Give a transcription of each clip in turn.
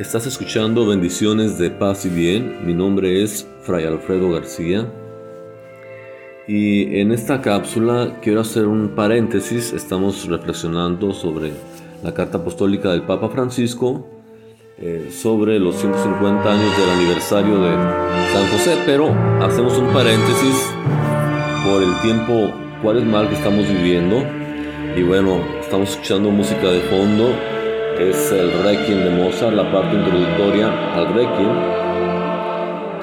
Estás escuchando Bendiciones de Paz y Bien. Mi nombre es Fray Alfredo García. Y en esta cápsula quiero hacer un paréntesis. Estamos reflexionando sobre la carta apostólica del Papa Francisco eh, sobre los 150 años del aniversario de San José, pero hacemos un paréntesis por el tiempo mal que estamos viviendo. Y bueno, estamos escuchando música de fondo es el Requiem de Mozart, la parte introductoria al Requiem.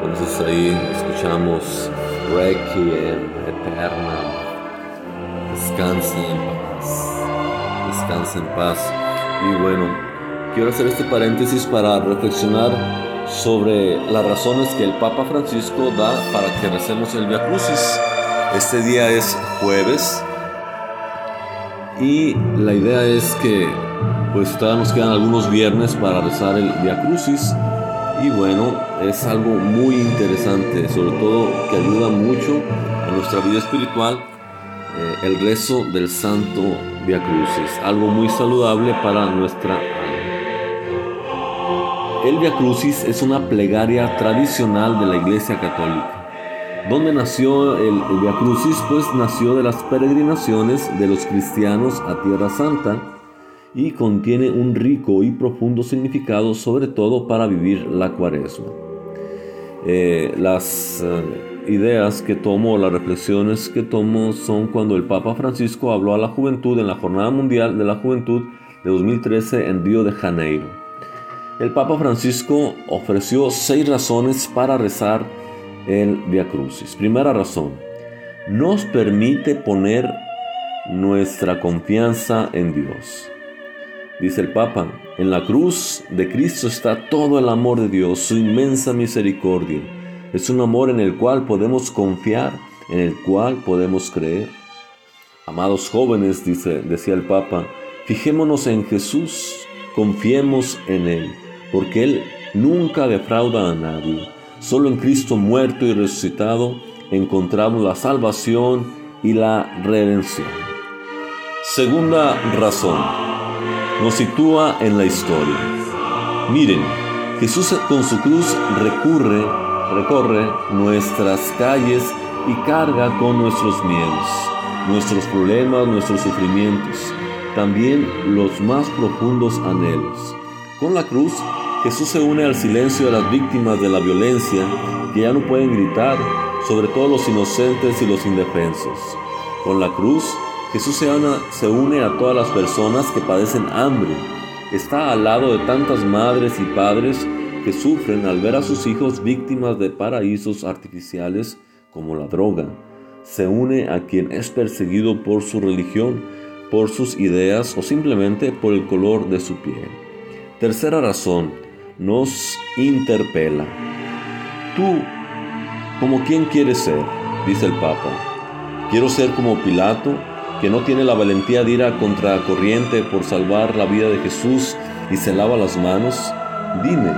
Entonces ahí escuchamos Requiem eterna, descansa en paz, descansa en paz. Y bueno, quiero hacer este paréntesis para reflexionar sobre las razones que el Papa Francisco da para que recemos el Via Crucis. Este día es jueves y la idea es que pues todavía nos quedan algunos viernes para rezar el Via Crucis. Y bueno, es algo muy interesante, sobre todo que ayuda mucho a nuestra vida espiritual eh, el rezo del Santo Via Crucis, algo muy saludable para nuestra alma. El Via Crucis es una plegaria tradicional de la Iglesia Católica. ¿Dónde nació el, el Via Crucis? Pues nació de las peregrinaciones de los cristianos a Tierra Santa y contiene un rico y profundo significado, sobre todo para vivir la cuaresma. Eh, las eh, ideas que tomo, las reflexiones que tomo son cuando el Papa Francisco habló a la juventud en la Jornada Mundial de la Juventud de 2013 en Río de Janeiro. El Papa Francisco ofreció seis razones para rezar el Via Crucis. Primera razón, nos permite poner nuestra confianza en Dios. Dice el Papa, en la cruz de Cristo está todo el amor de Dios, su inmensa misericordia. Es un amor en el cual podemos confiar, en el cual podemos creer. Amados jóvenes, dice, decía el Papa, fijémonos en Jesús, confiemos en Él, porque Él nunca defrauda a nadie. Solo en Cristo muerto y resucitado encontramos la salvación y la redención. Segunda razón nos sitúa en la historia. Miren, Jesús con su cruz recurre, recorre nuestras calles y carga con nuestros miedos, nuestros problemas, nuestros sufrimientos, también los más profundos anhelos. Con la cruz, Jesús se une al silencio de las víctimas de la violencia que ya no pueden gritar, sobre todo los inocentes y los indefensos. Con la cruz, Jesús se une a todas las personas que padecen hambre. Está al lado de tantas madres y padres que sufren al ver a sus hijos víctimas de paraísos artificiales como la droga. Se une a quien es perseguido por su religión, por sus ideas o simplemente por el color de su piel. Tercera razón, nos interpela. Tú, como quién quieres ser, dice el Papa. Quiero ser como Pilato, que no tiene la valentía de ir a contracorriente por salvar la vida de Jesús y se lava las manos? Dime,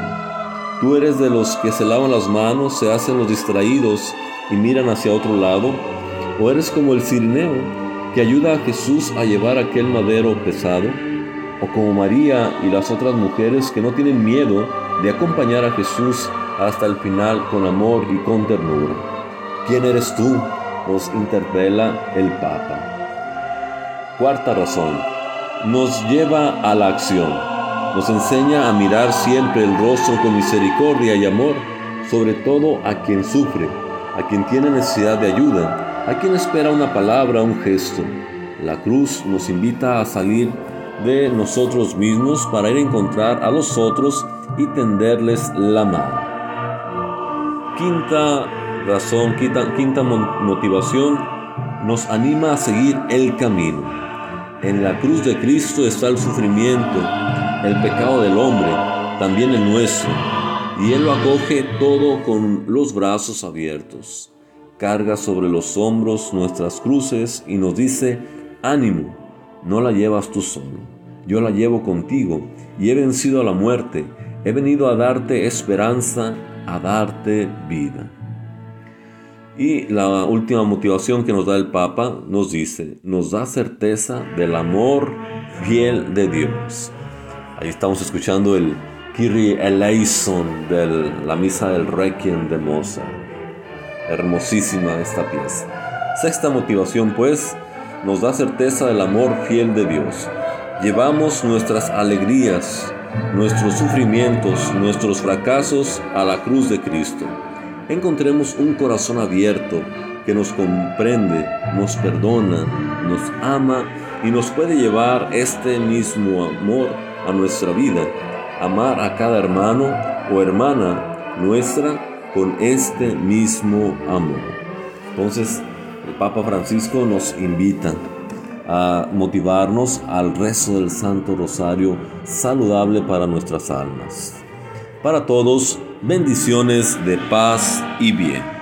¿tú eres de los que se lavan las manos, se hacen los distraídos y miran hacia otro lado? ¿O eres como el cirineo que ayuda a Jesús a llevar aquel madero pesado? ¿O como María y las otras mujeres que no tienen miedo de acompañar a Jesús hasta el final con amor y con ternura? ¿Quién eres tú? Nos interpela el Papa. Cuarta razón, nos lleva a la acción. Nos enseña a mirar siempre el rostro con misericordia y amor, sobre todo a quien sufre, a quien tiene necesidad de ayuda, a quien espera una palabra, un gesto. La cruz nos invita a salir de nosotros mismos para ir a encontrar a los otros y tenderles la mano. Quinta razón, quinta, quinta motivación, nos anima a seguir el camino. En la cruz de Cristo está el sufrimiento, el pecado del hombre, también el nuestro, y Él lo acoge todo con los brazos abiertos. Carga sobre los hombros nuestras cruces y nos dice, ánimo, no la llevas tú solo, yo la llevo contigo y he vencido a la muerte, he venido a darte esperanza, a darte vida. Y la última motivación que nos da el Papa nos dice, nos da certeza del amor fiel de Dios. Ahí estamos escuchando el Kyrie eleison de la misa del Requiem de Mozart. Hermosísima esta pieza. Sexta motivación, pues, nos da certeza del amor fiel de Dios. Llevamos nuestras alegrías, nuestros sufrimientos, nuestros fracasos a la cruz de Cristo. Encontremos un corazón abierto que nos comprende, nos perdona, nos ama y nos puede llevar este mismo amor a nuestra vida, amar a cada hermano o hermana nuestra con este mismo amor. Entonces, el Papa Francisco nos invita a motivarnos al rezo del Santo Rosario saludable para nuestras almas. Para todos, bendiciones de paz y bien.